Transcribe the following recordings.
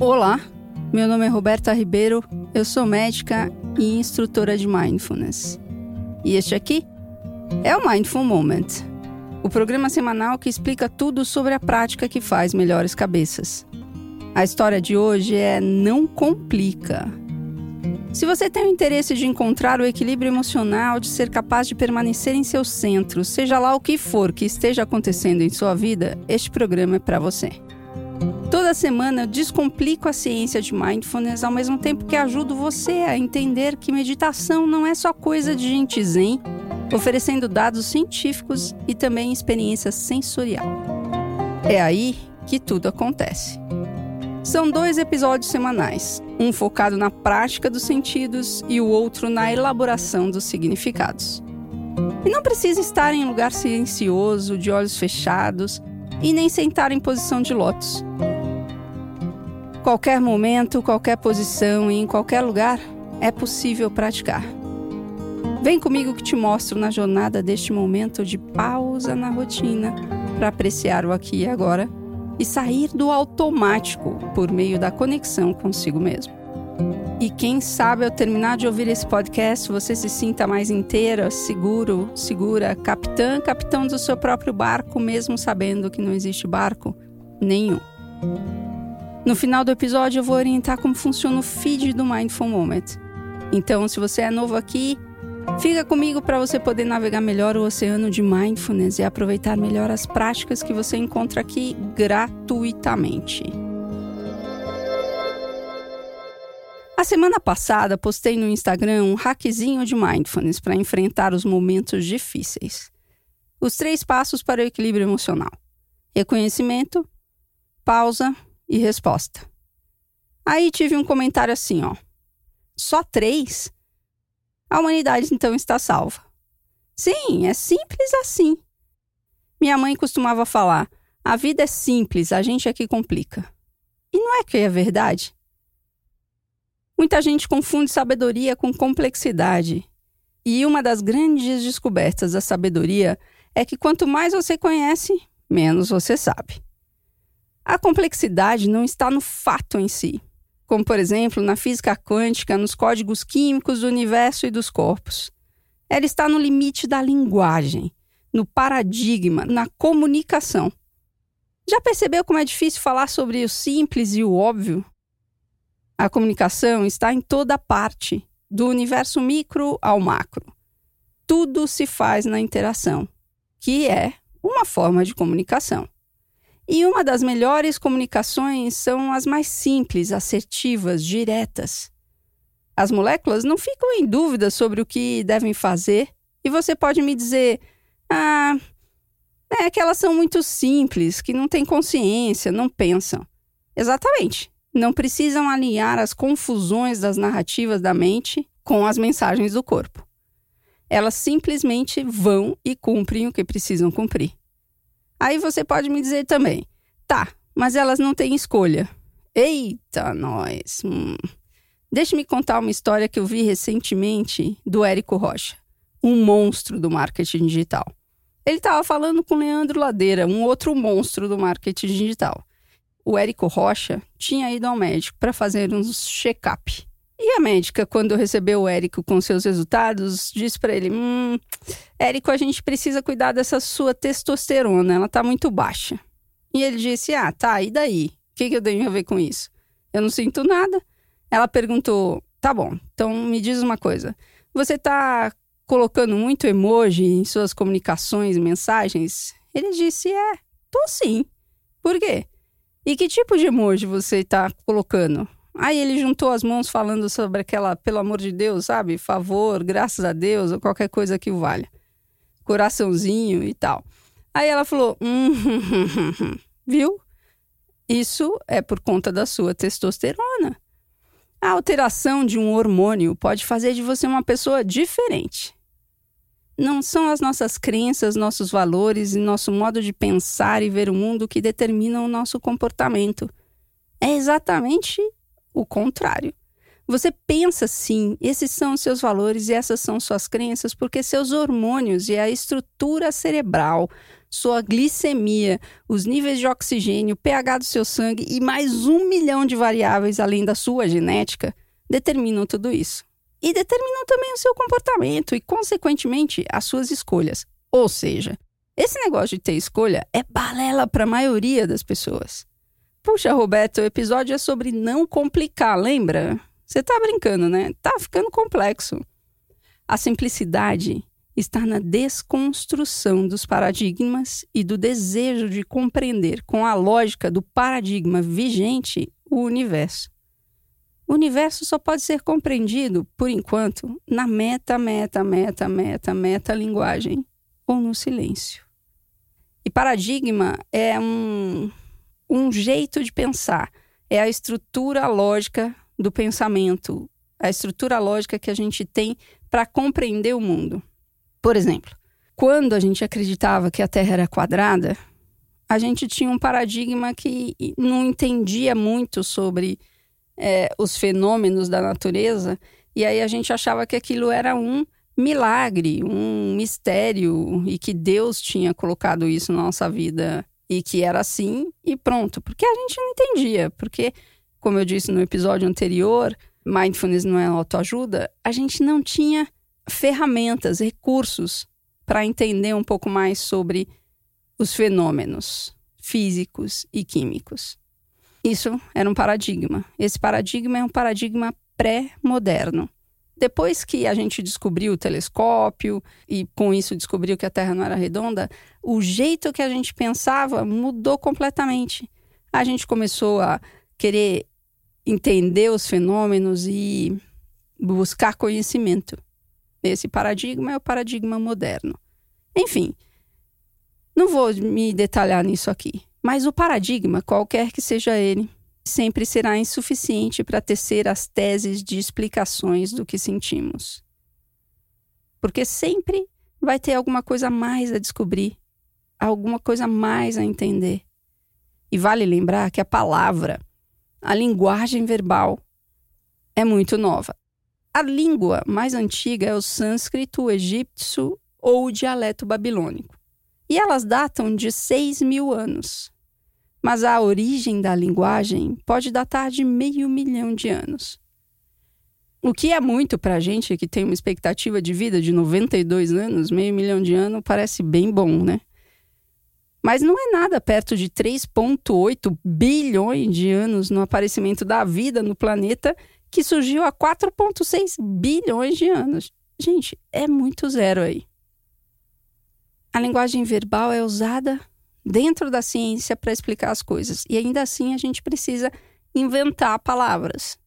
Olá, meu nome é Roberta Ribeiro, eu sou médica e instrutora de Mindfulness. E este aqui é o Mindful Moment, o programa semanal que explica tudo sobre a prática que faz melhores cabeças. A história de hoje é Não Complica. Se você tem o interesse de encontrar o equilíbrio emocional, de ser capaz de permanecer em seu centro, seja lá o que for que esteja acontecendo em sua vida, este programa é para você. Toda semana eu descomplico a ciência de mindfulness ao mesmo tempo que ajudo você a entender que meditação não é só coisa de gente zen, oferecendo dados científicos e também experiência sensorial. É aí que tudo acontece. São dois episódios semanais, um focado na prática dos sentidos e o outro na elaboração dos significados. E não precisa estar em um lugar silencioso, de olhos fechados, e nem sentar em posição de lótus. Qualquer momento, qualquer posição e em qualquer lugar é possível praticar. Vem comigo que te mostro na jornada deste momento de pausa na rotina para apreciar o aqui e agora e sair do automático por meio da conexão consigo mesmo. E quem sabe ao terminar de ouvir esse podcast você se sinta mais inteira, seguro, segura, capitã, capitão do seu próprio barco, mesmo sabendo que não existe barco nenhum. No final do episódio eu vou orientar como funciona o feed do Mindful Moment. Então, se você é novo aqui, fica comigo para você poder navegar melhor o oceano de mindfulness e aproveitar melhor as práticas que você encontra aqui gratuitamente. A semana passada postei no Instagram um hackzinho de mindfulness para enfrentar os momentos difíceis. Os três passos para o equilíbrio emocional: reconhecimento, pausa e resposta. Aí tive um comentário assim, ó. Só três? A humanidade então está salva. Sim, é simples assim. Minha mãe costumava falar: a vida é simples, a gente é que complica. E não é que é verdade? Muita gente confunde sabedoria com complexidade. E uma das grandes descobertas da sabedoria é que quanto mais você conhece, menos você sabe. A complexidade não está no fato em si, como por exemplo na física quântica, nos códigos químicos do universo e dos corpos. Ela está no limite da linguagem, no paradigma, na comunicação. Já percebeu como é difícil falar sobre o simples e o óbvio? A comunicação está em toda parte, do universo micro ao macro. Tudo se faz na interação, que é uma forma de comunicação. E uma das melhores comunicações são as mais simples, assertivas, diretas. As moléculas não ficam em dúvida sobre o que devem fazer, e você pode me dizer: ah, é que elas são muito simples, que não têm consciência, não pensam. Exatamente não precisam alinhar as confusões das narrativas da mente com as mensagens do corpo. Elas simplesmente vão e cumprem o que precisam cumprir. Aí você pode me dizer também, tá, mas elas não têm escolha. Eita, nós! Hum. Deixe-me contar uma história que eu vi recentemente do Érico Rocha, um monstro do marketing digital. Ele estava falando com Leandro Ladeira, um outro monstro do marketing digital o Érico Rocha tinha ido ao médico para fazer uns check-up. E a médica, quando recebeu o Érico com seus resultados, disse para ele: Hum, Érico, a gente precisa cuidar dessa sua testosterona, ela tá muito baixa. E ele disse: Ah, tá, e daí? O que, que eu tenho a ver com isso? Eu não sinto nada. Ela perguntou: Tá bom, então me diz uma coisa. Você tá colocando muito emoji em suas comunicações, mensagens? Ele disse: É, tô sim. Por quê? E que tipo de emoji você está colocando? Aí ele juntou as mãos falando sobre aquela, pelo amor de Deus, sabe? Favor, graças a Deus, ou qualquer coisa que o valha. Coraçãozinho e tal. Aí ela falou: hum, viu? Isso é por conta da sua testosterona. A alteração de um hormônio pode fazer de você uma pessoa diferente não são as nossas crenças, nossos valores e nosso modo de pensar e ver o mundo que determinam o nosso comportamento. É exatamente o contrário. Você pensa sim, esses são os seus valores e essas são suas crenças, porque seus hormônios e a estrutura cerebral sua glicemia, os níveis de oxigênio, o pH do seu sangue e mais um milhão de variáveis além da sua genética determinam tudo isso. E determinam também o seu comportamento e, consequentemente, as suas escolhas. Ou seja, esse negócio de ter escolha é balela para a maioria das pessoas. Puxa, Roberto, o episódio é sobre não complicar, lembra? Você tá brincando, né? Tá ficando complexo. A simplicidade está na desconstrução dos paradigmas e do desejo de compreender com a lógica do paradigma vigente o universo. O universo só pode ser compreendido, por enquanto, na meta, meta, meta, meta, meta linguagem ou no silêncio. E paradigma é um, um jeito de pensar, é a estrutura lógica do pensamento, a estrutura lógica que a gente tem para compreender o mundo. Por exemplo, quando a gente acreditava que a Terra era quadrada, a gente tinha um paradigma que não entendia muito sobre é, os fenômenos da natureza, e aí a gente achava que aquilo era um milagre, um mistério, e que Deus tinha colocado isso na nossa vida e que era assim e pronto, porque a gente não entendia, porque, como eu disse no episódio anterior, mindfulness não é autoajuda, a gente não tinha ferramentas, recursos para entender um pouco mais sobre os fenômenos físicos e químicos. Isso era um paradigma. Esse paradigma é um paradigma pré-moderno. Depois que a gente descobriu o telescópio e com isso descobriu que a Terra não era redonda, o jeito que a gente pensava mudou completamente. A gente começou a querer entender os fenômenos e buscar conhecimento. Esse paradigma é o paradigma moderno. Enfim, não vou me detalhar nisso aqui, mas o paradigma, qualquer que seja ele, sempre será insuficiente para tecer as teses de explicações do que sentimos. Porque sempre vai ter alguma coisa mais a descobrir, alguma coisa mais a entender. E vale lembrar que a palavra, a linguagem verbal, é muito nova. A língua mais antiga é o sânscrito, o egípcio ou o dialeto babilônico. E elas datam de 6 mil anos mas a origem da linguagem pode datar de meio milhão de anos. O que é muito para a gente que tem uma expectativa de vida de 92 anos, meio milhão de anos, parece bem bom, né? Mas não é nada perto de 3,8 bilhões de anos no aparecimento da vida no planeta, que surgiu há 4,6 bilhões de anos. Gente, é muito zero aí. A linguagem verbal é usada dentro da ciência para explicar as coisas. E ainda assim a gente precisa inventar palavras.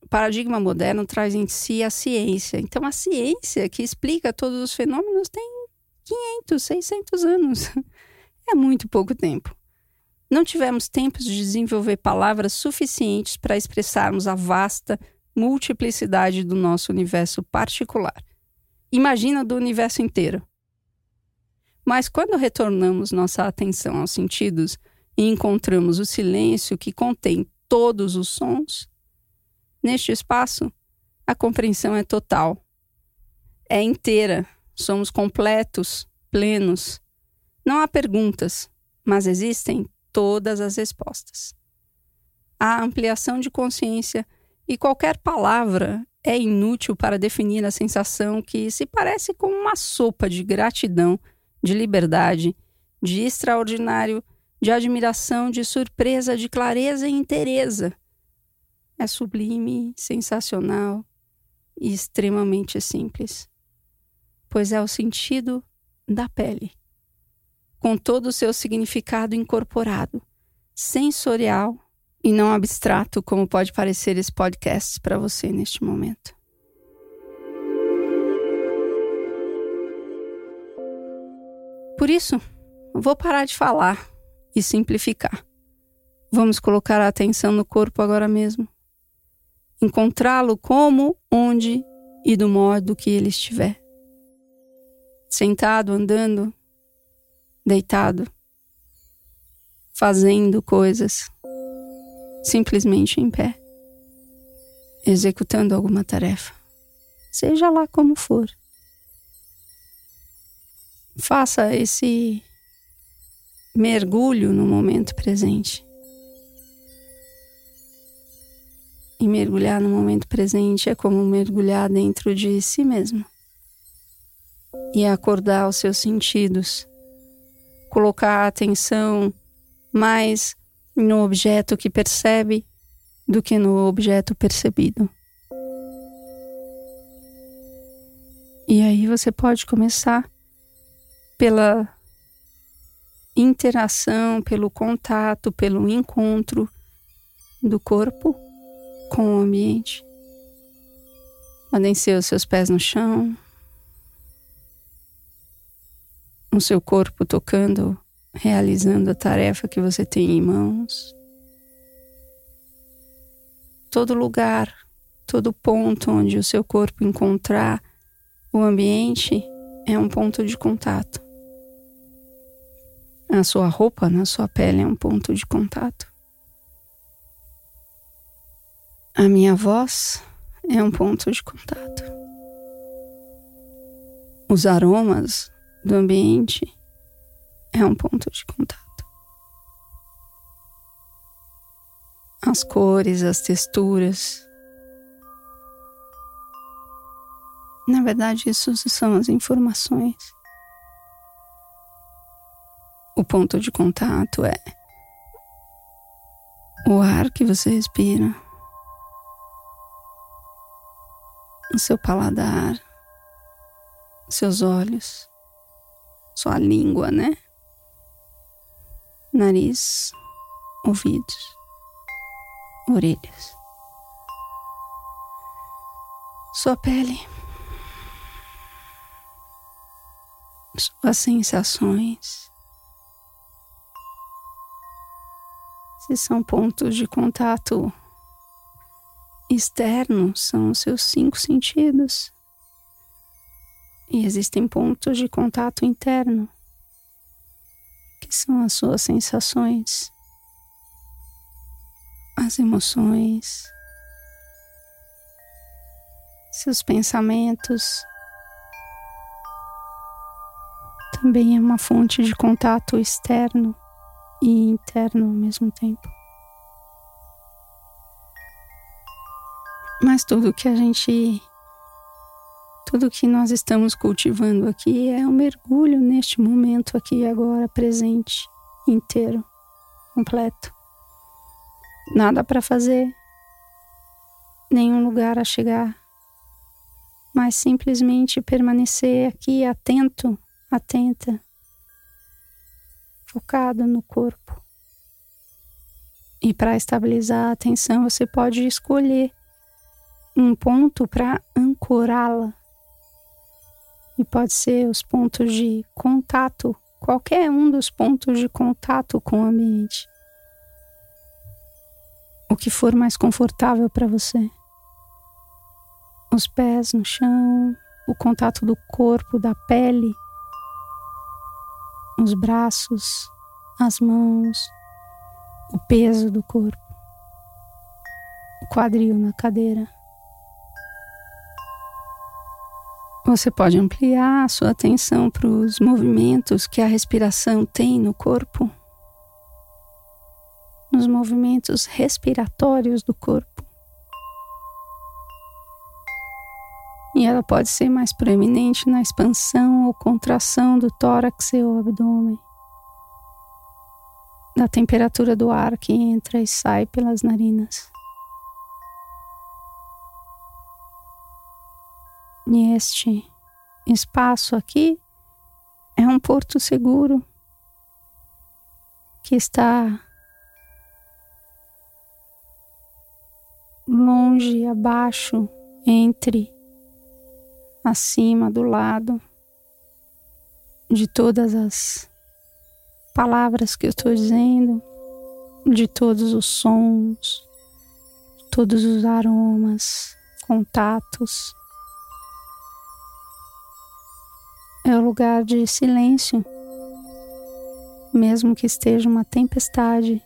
O paradigma moderno traz em si a ciência. Então a ciência que explica todos os fenômenos tem 500, 600 anos. É muito pouco tempo. Não tivemos tempo de desenvolver palavras suficientes para expressarmos a vasta multiplicidade do nosso universo particular. Imagina do universo inteiro. Mas quando retornamos nossa atenção aos sentidos e encontramos o silêncio que contém todos os sons, neste espaço, a compreensão é total. É inteira, somos completos, plenos. Não há perguntas, mas existem todas as respostas. Há ampliação de consciência e qualquer palavra é inútil para definir a sensação que se parece com uma sopa de gratidão de liberdade, de extraordinário, de admiração, de surpresa, de clareza e inteireza. É sublime, sensacional e extremamente simples, pois é o sentido da pele, com todo o seu significado incorporado, sensorial e não abstrato, como pode parecer esse podcast para você neste momento. Por isso, vou parar de falar e simplificar. Vamos colocar a atenção no corpo agora mesmo. Encontrá-lo como, onde e do modo que ele estiver. Sentado, andando, deitado, fazendo coisas, simplesmente em pé, executando alguma tarefa, seja lá como for faça esse mergulho no momento presente. E mergulhar no momento presente é como mergulhar dentro de si mesmo e acordar os seus sentidos, colocar a atenção mais no objeto que percebe do que no objeto percebido. E aí você pode começar pela interação, pelo contato, pelo encontro do corpo com o ambiente. Podem ser os seus pés no chão, o seu corpo tocando, realizando a tarefa que você tem em mãos. Todo lugar, todo ponto onde o seu corpo encontrar o ambiente é um ponto de contato. A sua roupa na sua pele é um ponto de contato. A minha voz é um ponto de contato. Os aromas do ambiente é um ponto de contato. As cores, as texturas, Na verdade, isso são as informações. O ponto de contato é o ar que você respira, o seu paladar, seus olhos, sua língua, né? Nariz, ouvidos, orelhas, sua pele. suas sensações. Se são pontos de contato externo, são os seus cinco sentidos. E existem pontos de contato interno, que são as suas sensações, as emoções, seus pensamentos também é uma fonte de contato externo e interno ao mesmo tempo. Mas tudo que a gente. Tudo que nós estamos cultivando aqui é um mergulho neste momento aqui agora, presente, inteiro, completo. Nada para fazer, nenhum lugar a chegar, mas simplesmente permanecer aqui atento atenta, focada no corpo. E para estabilizar a atenção, você pode escolher um ponto para ancorá-la. E pode ser os pontos de contato, qualquer um dos pontos de contato com o ambiente. O que for mais confortável para você. Os pés no chão, o contato do corpo, da pele os braços, as mãos, o peso do corpo, o quadril na cadeira. Você pode ampliar a sua atenção para os movimentos que a respiração tem no corpo, nos movimentos respiratórios do corpo. E ela pode ser mais proeminente na expansão ou contração do tórax e o abdômen, da temperatura do ar que entra e sai pelas narinas. E este espaço aqui é um porto seguro que está longe, abaixo, entre acima, do lado de todas as palavras que eu estou dizendo, de todos os sons, todos os aromas, contatos. É o lugar de silêncio, mesmo que esteja uma tempestade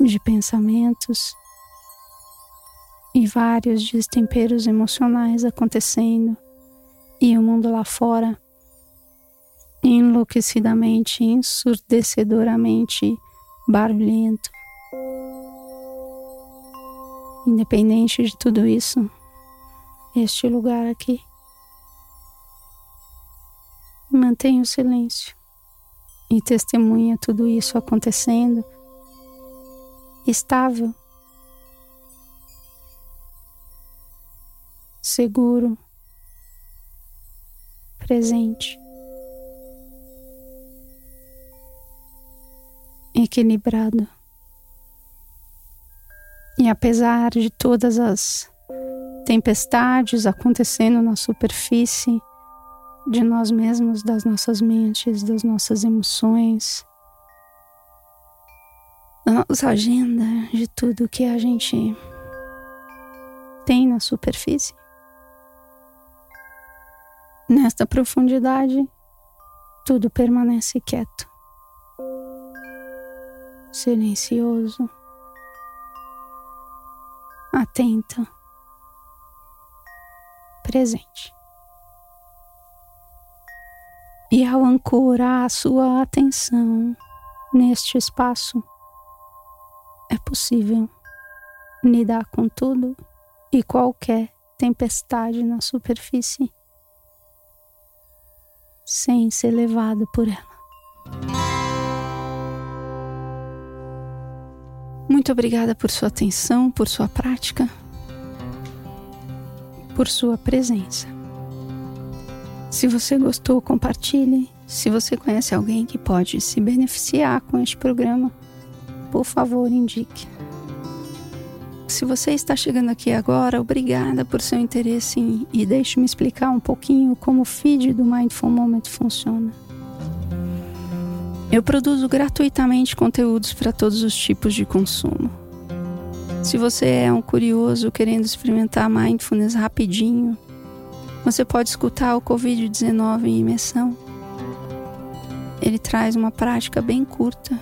de pensamentos vários destemperos emocionais acontecendo e o mundo lá fora enlouquecidamente, ensurdecedoramente barulhento. Independente de tudo isso, este lugar aqui mantém o silêncio e testemunha tudo isso acontecendo, estável, seguro, presente, equilibrado. E apesar de todas as tempestades acontecendo na superfície de nós mesmos, das nossas mentes, das nossas emoções, da nossa agenda, de tudo que a gente tem na superfície. Nesta profundidade, tudo permanece quieto, silencioso, atento, presente. E ao ancorar a sua atenção neste espaço, é possível lidar com tudo e qualquer tempestade na superfície sem ser levado por ela. Muito obrigada por sua atenção, por sua prática, por sua presença. Se você gostou, compartilhe. Se você conhece alguém que pode se beneficiar com este programa, por favor, indique. Se você está chegando aqui agora, obrigada por seu interesse em, e deixe-me explicar um pouquinho como o feed do Mindful Moment funciona. Eu produzo gratuitamente conteúdos para todos os tipos de consumo. Se você é um curioso querendo experimentar mindfulness rapidinho, você pode escutar o Covid-19 em imersão. Ele traz uma prática bem curta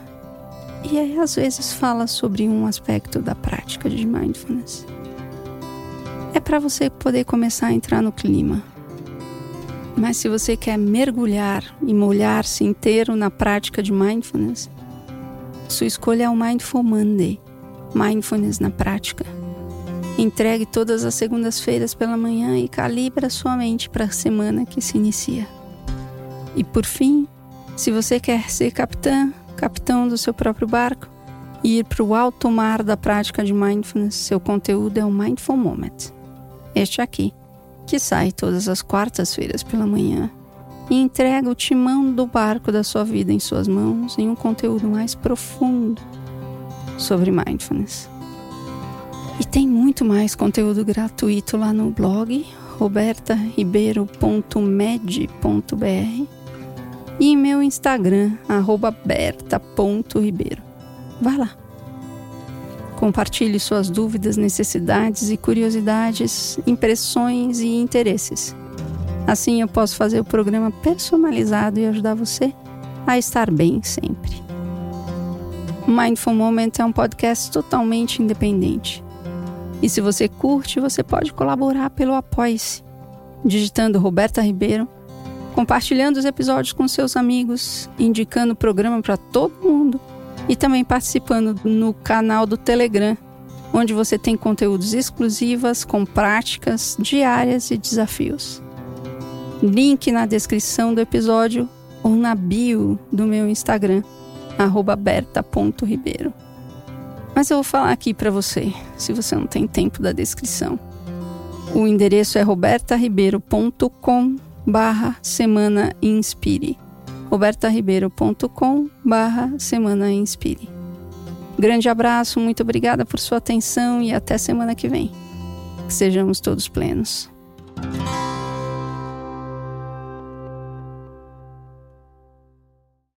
e aí, às vezes, fala sobre um aspecto da prática de mindfulness. É para você poder começar a entrar no clima. Mas se você quer mergulhar e molhar-se inteiro na prática de mindfulness, sua escolha é o Mindful Monday Mindfulness na prática. Entregue todas as segundas-feiras pela manhã e calibra sua mente para a semana que se inicia. E por fim, se você quer ser capitã, capitão do seu próprio barco e ir para o alto mar da prática de mindfulness, seu conteúdo é o Mindful Moment. Este aqui, que sai todas as quartas-feiras pela manhã e entrega o timão do barco da sua vida em suas mãos em um conteúdo mais profundo sobre mindfulness. E tem muito mais conteúdo gratuito lá no blog robertaribeiro.med.br e meu Instagram, berta.ribeiro. Vá lá. Compartilhe suas dúvidas, necessidades e curiosidades, impressões e interesses. Assim eu posso fazer o programa personalizado e ajudar você a estar bem sempre. Mindful Moment é um podcast totalmente independente. E se você curte, você pode colaborar pelo Apoie-se, digitando Roberta Ribeiro compartilhando os episódios com seus amigos, indicando o programa para todo mundo e também participando no canal do Telegram, onde você tem conteúdos exclusivos com práticas diárias e desafios. Link na descrição do episódio ou na bio do meu Instagram, berta.ribeiro. Mas eu vou falar aqui para você, se você não tem tempo da descrição. O endereço é robertaribeiro.com barra Semana Inspire. robertaribeiro.com barra Semana Inspire. Grande abraço, muito obrigada por sua atenção e até semana que vem. Que sejamos todos plenos.